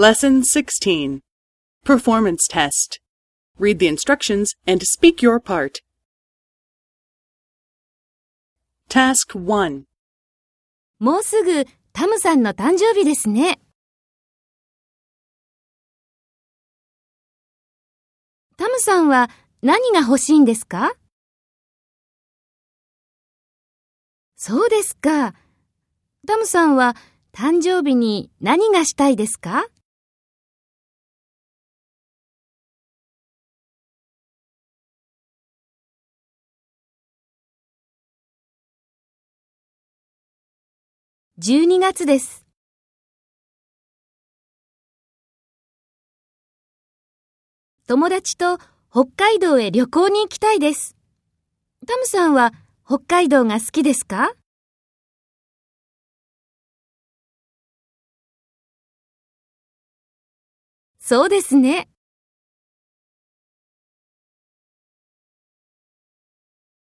Lesson 16 Performance Test. Read the instructions and speak your part. Task 1. もうすぐタムさんの誕生日ですね。タムさんは何が欲しいんですかそうですか。タムさんは誕生日に何がしたいですか12月です。友達と北海道へ旅行に行きたいです。タムさんは北海道が好きですか？そうですね。